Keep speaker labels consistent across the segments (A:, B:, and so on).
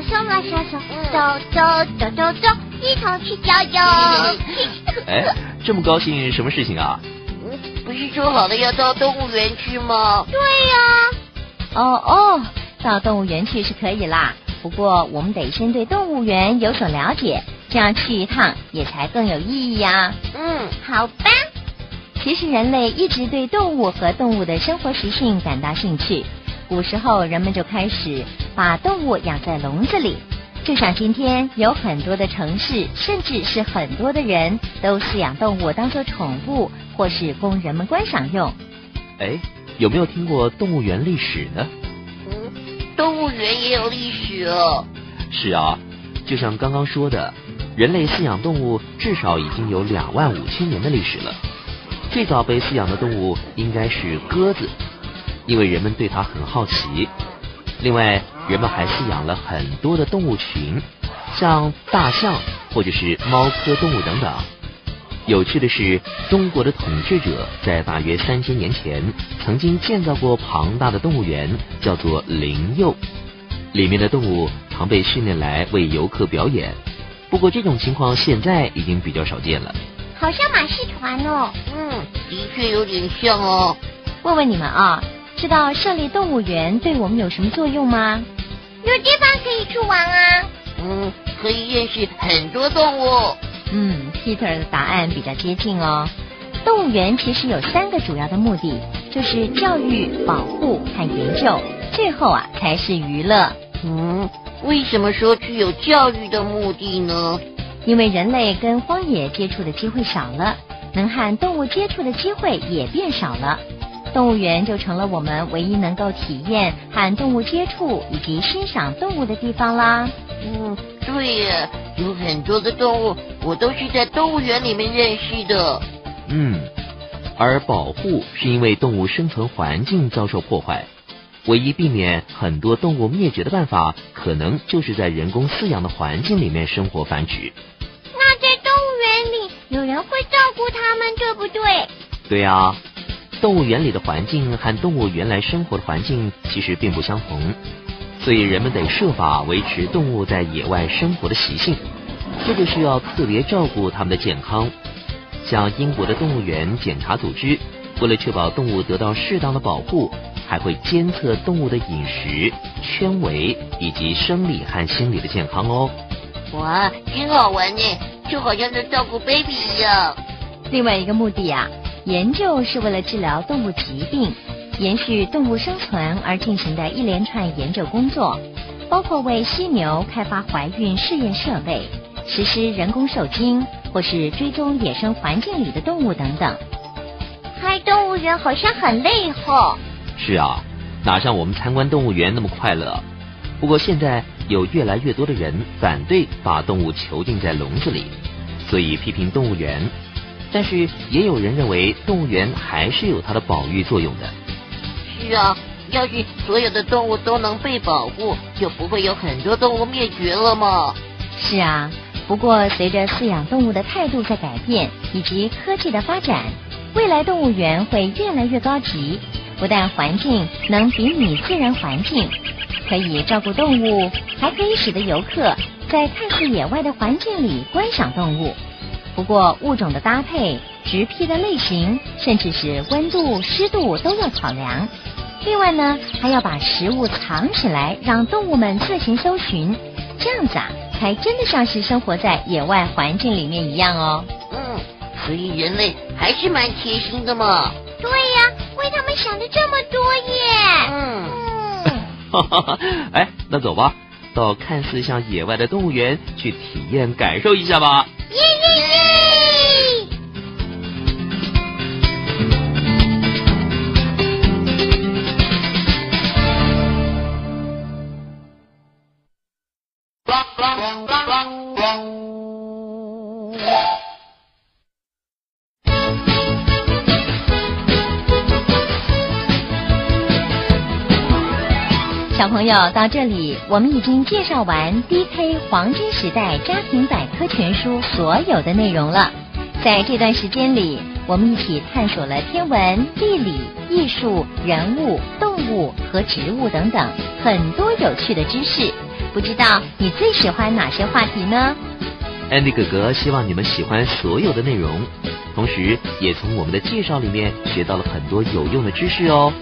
A: 走走走走走，一同去郊游。
B: 哎，这么高兴，什么事情啊？
C: 不是说好了要到动物园去吗？
A: 对呀。
D: 哦哦，到动物园去是可以啦，不过我们得先对动物园有所了解，这样去一趟也才更有意义呀。
C: 嗯，
A: 好吧。
D: 其实人类一直对动物和动物的生活习性感到兴趣。古时候，人们就开始把动物养在笼子里，就像今天有很多的城市，甚至是很多的人都饲养动物当做宠物，或是供人们观赏用。
B: 哎，有没有听过动物园历史呢？
C: 嗯，动物园也有历史哦。
B: 是啊，就像刚刚说的，人类饲养动物至少已经有两万五千年的历史了。最早被饲养的动物应该是鸽子。因为人们对它很好奇，另外人们还饲养了很多的动物群，像大象或者是猫科动物等等。有趣的是，中国的统治者在大约三千年前曾经建造过庞大的动物园，叫做灵佑，里面的动物常被训练来为游客表演。不过这种情况现在已经比较少见了。
A: 好像马戏团哦。
C: 嗯，的确有点像哦。
D: 问问你们啊。知道设立动物园对我们有什么作用吗？
A: 有地方可以去玩啊。
C: 嗯，可以认识很多动物。
D: 嗯，Peter 的答案比较接近哦。动物园其实有三个主要的目的，就是教育、保护和研究，最后啊才是娱乐。
C: 嗯，为什么说具有教育的目的呢？
D: 因为人类跟荒野接触的机会少了，能和动物接触的机会也变少了。动物园就成了我们唯一能够体验和动物接触以及欣赏动物的地方啦。
C: 嗯，对呀，有很多的动物，我都是在动物园里面认识的。
B: 嗯，而保护是因为动物生存环境遭受破坏，唯一避免很多动物灭绝的办法，可能就是在人工饲养的环境里面生活繁殖。
A: 那在动物园里，有人会照顾它们，对不对？
B: 对呀。动物园里的环境和动物原来生活的环境其实并不相同，所以人们得设法维持动物在野外生活的习性，这就需要特别照顾它们的健康。像英国的动物园检查组织，为了确保动物得到适当的保护，还会监测动物的饮食、圈围以及生理和心理的健康哦。
C: 哇，真好玩呢，就好像在照顾 baby 一样。
D: 另外一个目的啊。研究是为了治疗动物疾病、延续动物生存而进行的一连串研究工作，包括为犀牛开发怀孕试验设备、实施人工受精，或是追踪野生环境里的动物等等。
A: 开动物园好像很累吼。
B: 是啊，哪像我们参观动物园那么快乐？不过现在有越来越多的人反对把动物囚禁在笼子里，所以批评动物园。但是也有人认为动物园还是有它的保育作用的。
C: 是啊，要是所有的动物都能被保护，就不会有很多动物灭绝了吗？
D: 是啊，不过随着饲养动物的态度在改变，以及科技的发展，未来动物园会越来越高级。不但环境能比拟自然环境，可以照顾动物，还可以使得游客在看似野外的环境里观赏动物。不过，物种的搭配、植批的类型，甚至是温度、湿度都要考量。另外呢，还要把食物藏起来，让动物们自行搜寻。这样子啊，才真的像是生活在野外环境里面一样哦。
C: 嗯，所以人类还是蛮贴心的嘛。
A: 对呀，为他们想的这么多
C: 耶。
B: 嗯。哈哈，哎，那走吧，到看似像野外的动物园去体验感受一下吧。
A: 耶耶耶！
D: 小朋友，到这里我们已经介绍完 DK 黄金时代家庭百科全书所有的内容了。在这段时间里，我们一起探索了天文、地理、艺术、人物、动物和植物等等很多有趣的知识，不知道你最喜欢哪些话题呢
B: ？？Andy 哥哥希望你们喜欢所有的内容，同时也从我们的介绍里面学到了很多有用的知识哦。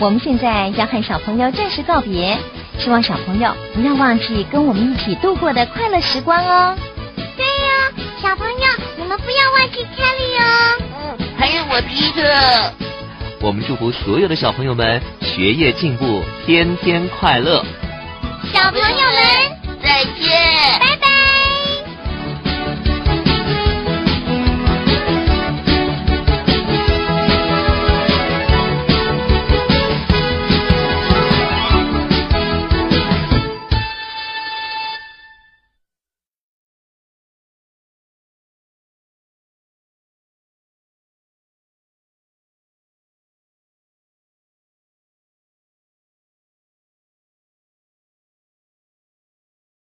D: 我们现在要和小朋友正式告别，希望小朋友不要忘记跟我们一起度过的快乐时光哦。
A: 对呀，小朋友，你们不要忘记 Kelly 哦。
C: 嗯，还有我皮特。
B: 我们祝福所有的小朋友们学业进步，天天快乐。
A: 小朋友们，
C: 再见，拜拜。